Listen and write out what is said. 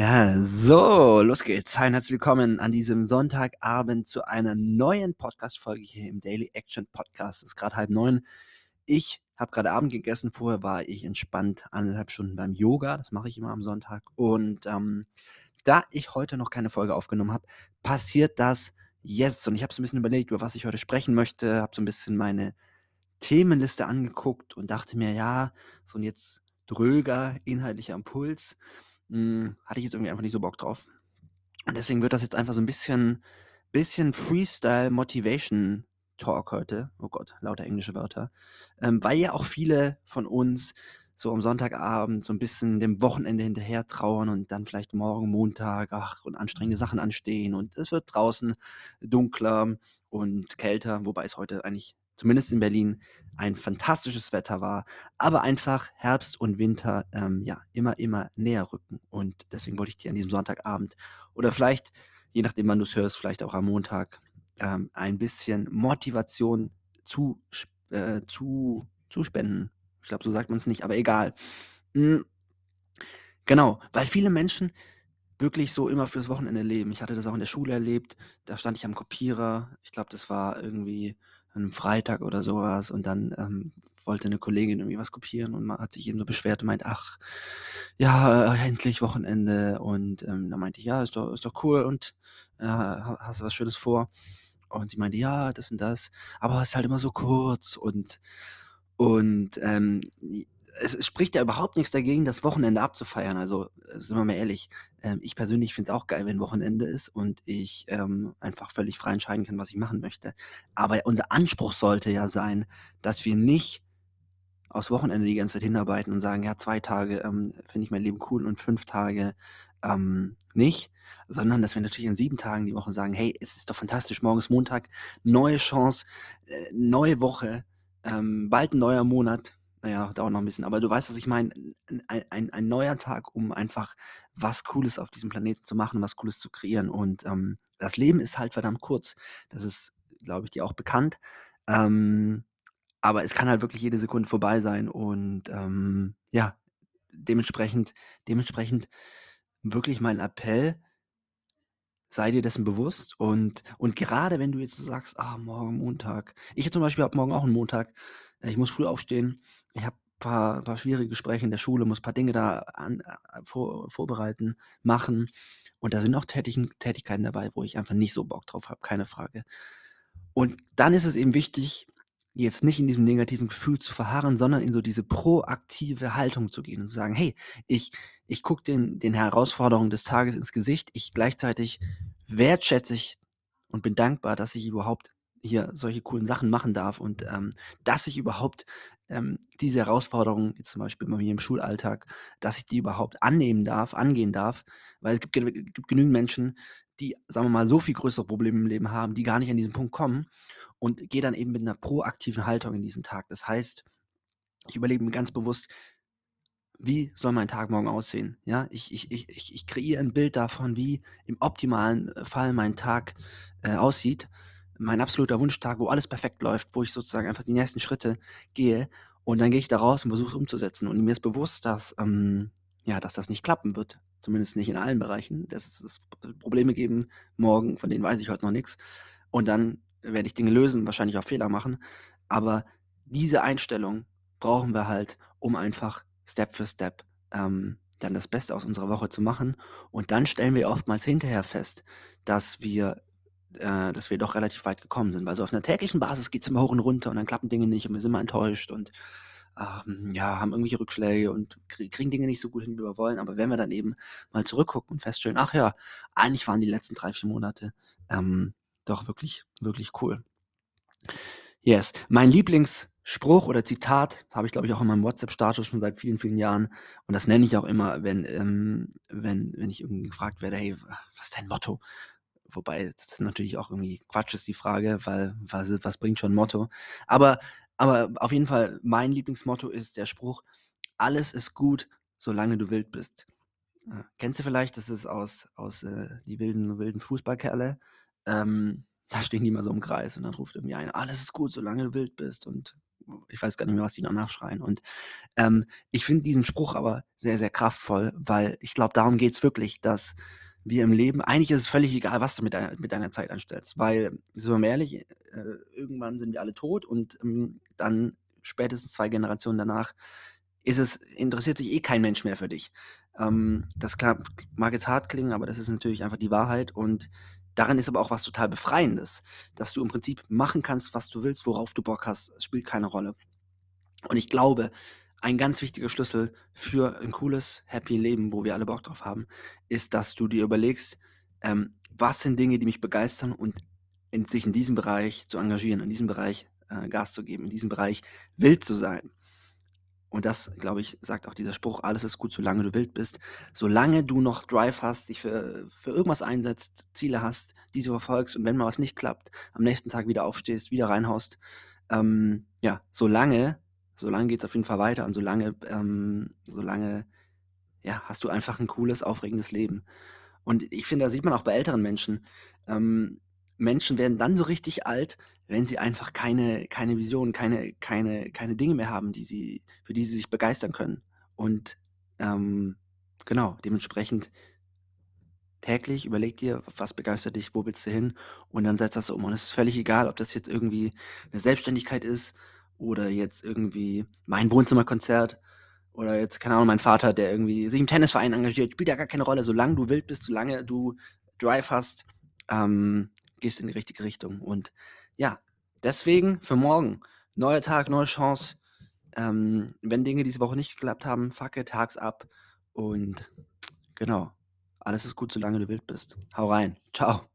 Ja, so, los geht's. Hi herzlich willkommen an diesem Sonntagabend zu einer neuen Podcast-Folge hier im Daily Action Podcast. Es ist gerade halb neun. Ich habe gerade Abend gegessen. Vorher war ich entspannt anderthalb Stunden beim Yoga. Das mache ich immer am Sonntag. Und ähm, da ich heute noch keine Folge aufgenommen habe, passiert das jetzt. Und ich habe so ein bisschen überlegt, über was ich heute sprechen möchte. Habe so ein bisschen meine Themenliste angeguckt und dachte mir, ja, so ein jetzt dröger inhaltlicher Impuls hm, hatte ich jetzt irgendwie einfach nicht so Bock drauf. Und deswegen wird das jetzt einfach so ein bisschen, bisschen Freestyle Motivation Talk heute. Oh Gott, lauter englische Wörter. Ähm, weil ja auch viele von uns so am Sonntagabend so ein bisschen dem Wochenende hinterher trauern und dann vielleicht morgen Montag, ach, und anstrengende Sachen anstehen und es wird draußen dunkler und kälter, wobei es heute eigentlich zumindest in Berlin, ein fantastisches Wetter war, aber einfach Herbst und Winter ähm, ja immer, immer näher rücken. Und deswegen wollte ich dir an diesem Sonntagabend oder vielleicht, je nachdem, wann du es hörst, vielleicht auch am Montag, ähm, ein bisschen Motivation zu, äh, zu, zu spenden. Ich glaube, so sagt man es nicht, aber egal. Mhm. Genau, weil viele Menschen wirklich so immer fürs Wochenende leben. Ich hatte das auch in der Schule erlebt. Da stand ich am Kopierer. Ich glaube, das war irgendwie an einem Freitag oder sowas und dann ähm, wollte eine Kollegin irgendwie was kopieren und man hat sich eben so beschwert und meint, ach, ja, äh, endlich Wochenende und ähm, dann meinte ich, ja, ist doch, ist doch cool und äh, hast du was Schönes vor? Und sie meinte, ja, das und das, aber es ist halt immer so kurz und und ähm, es, es spricht ja überhaupt nichts dagegen, das Wochenende abzufeiern. Also, sind wir mal ehrlich, ähm, ich persönlich finde es auch geil, wenn Wochenende ist und ich ähm, einfach völlig frei entscheiden kann, was ich machen möchte. Aber unser Anspruch sollte ja sein, dass wir nicht aufs Wochenende die ganze Zeit hinarbeiten und sagen, ja, zwei Tage ähm, finde ich mein Leben cool und fünf Tage ähm, nicht, sondern dass wir natürlich in sieben Tagen die Woche sagen, hey, es ist doch fantastisch, morgen ist Montag, neue Chance, äh, neue Woche, ähm, bald ein neuer Monat, naja, dauert noch ein bisschen, aber du weißt, was ich meine. Ein, ein, ein neuer Tag, um einfach was Cooles auf diesem Planeten zu machen, was Cooles zu kreieren. Und ähm, das Leben ist halt verdammt kurz. Das ist, glaube ich, dir auch bekannt. Ähm, aber es kann halt wirklich jede Sekunde vorbei sein. Und ähm, ja, dementsprechend, dementsprechend wirklich mein Appell, sei dir dessen bewusst. Und, und gerade wenn du jetzt so sagst, ah, morgen Montag. Ich zum Beispiel habe morgen auch einen Montag. Ich muss früh aufstehen ich habe ein paar, paar schwierige Gespräche in der Schule, muss ein paar Dinge da an, äh, vor, vorbereiten, machen. Und da sind auch Tätigen, Tätigkeiten dabei, wo ich einfach nicht so Bock drauf habe, keine Frage. Und dann ist es eben wichtig, jetzt nicht in diesem negativen Gefühl zu verharren, sondern in so diese proaktive Haltung zu gehen und zu sagen, hey, ich, ich gucke den, den Herausforderungen des Tages ins Gesicht, ich gleichzeitig wertschätze ich und bin dankbar, dass ich überhaupt hier solche coolen Sachen machen darf und ähm, dass ich überhaupt ähm, diese Herausforderungen, zum Beispiel bei mir im Schulalltag, dass ich die überhaupt annehmen darf, angehen darf, weil es gibt, gibt genügend Menschen, die, sagen wir mal, so viel größere Probleme im Leben haben, die gar nicht an diesen Punkt kommen und gehe dann eben mit einer proaktiven Haltung in diesen Tag. Das heißt, ich überlege mir ganz bewusst, wie soll mein Tag morgen aussehen? Ja, ich, ich, ich, ich, kreiere ein Bild davon, wie im optimalen Fall mein Tag äh, aussieht mein absoluter Wunschtag, wo alles perfekt läuft, wo ich sozusagen einfach die nächsten Schritte gehe und dann gehe ich da raus und versuche es umzusetzen. Und mir ist bewusst, dass, ähm, ja, dass das nicht klappen wird. Zumindest nicht in allen Bereichen. Dass es Probleme geben morgen, von denen weiß ich heute noch nichts. Und dann werde ich Dinge lösen, wahrscheinlich auch Fehler machen. Aber diese Einstellung brauchen wir halt, um einfach Step für Step ähm, dann das Beste aus unserer Woche zu machen. Und dann stellen wir oftmals hinterher fest, dass wir äh, dass wir doch relativ weit gekommen sind. Weil so auf einer täglichen Basis geht es immer hoch und runter und dann klappen Dinge nicht und wir sind immer enttäuscht und ähm, ja, haben irgendwelche Rückschläge und kriegen Dinge nicht so gut hin, wie wir wollen. Aber wenn wir dann eben mal zurückgucken und feststellen, ach ja, eigentlich waren die letzten drei, vier Monate ähm, doch wirklich, wirklich cool. Yes, mein Lieblingsspruch oder Zitat, habe ich glaube ich auch in meinem WhatsApp-Status schon seit vielen, vielen Jahren. Und das nenne ich auch immer, wenn, ähm, wenn, wenn ich irgendwie gefragt werde, hey, was ist dein Motto? Wobei das natürlich auch irgendwie Quatsch ist, die Frage, weil was, was bringt schon ein Motto? Aber, aber auf jeden Fall, mein Lieblingsmotto ist der Spruch, alles ist gut, solange du wild bist. Äh, kennst du vielleicht, das ist aus, aus äh, die wilden, wilden Fußballkerle. Ähm, da stehen die mal so im Kreis und dann ruft irgendwie einer, alles ist gut, solange du wild bist. Und ich weiß gar nicht mehr, was die danach schreien. Und ähm, ich finde diesen Spruch aber sehr, sehr kraftvoll, weil ich glaube, darum geht es wirklich, dass wir im Leben, eigentlich ist es völlig egal, was du mit deiner, mit deiner Zeit anstellst, weil, sind wir mal ehrlich, äh, irgendwann sind wir alle tot und ähm, dann spätestens zwei Generationen danach ist es, interessiert sich eh kein Mensch mehr für dich. Ähm, das mag jetzt hart klingen, aber das ist natürlich einfach die Wahrheit und daran ist aber auch was total Befreiendes, dass du im Prinzip machen kannst, was du willst, worauf du Bock hast. Es spielt keine Rolle. Und ich glaube, ein ganz wichtiger Schlüssel für ein cooles, happy Leben, wo wir alle Bock drauf haben, ist, dass du dir überlegst, ähm, was sind Dinge, die mich begeistern und in, sich in diesem Bereich zu engagieren, in diesem Bereich äh, Gas zu geben, in diesem Bereich wild zu sein. Und das, glaube ich, sagt auch dieser Spruch, alles ist gut, solange du wild bist. Solange du noch Drive hast, dich für, für irgendwas einsetzt, Ziele hast, diese verfolgst und wenn mal was nicht klappt, am nächsten Tag wieder aufstehst, wieder reinhaust, ähm, ja, solange, solange geht es auf jeden Fall weiter und solange, ähm, solange, ja, hast du einfach ein cooles, aufregendes Leben. Und ich finde, da sieht man auch bei älteren Menschen, ähm, Menschen werden dann so richtig alt, wenn sie einfach keine, keine Vision, keine, keine, keine Dinge mehr haben, die sie, für die sie sich begeistern können. Und ähm, genau, dementsprechend täglich überleg dir, was begeistert dich, wo willst du hin und dann setzt das um. Und es ist völlig egal, ob das jetzt irgendwie eine Selbstständigkeit ist oder jetzt irgendwie mein Wohnzimmerkonzert oder jetzt, keine Ahnung, mein Vater, der irgendwie sich im Tennisverein engagiert, spielt ja gar keine Rolle. Solange du wild bist, solange du Drive hast, ähm, gehst in die richtige Richtung. Und ja, deswegen für morgen, neuer Tag, neue Chance. Ähm, wenn Dinge diese Woche nicht geklappt haben, fuck it, hack's ab. Und genau, alles ist gut, solange du wild bist. Hau rein. Ciao.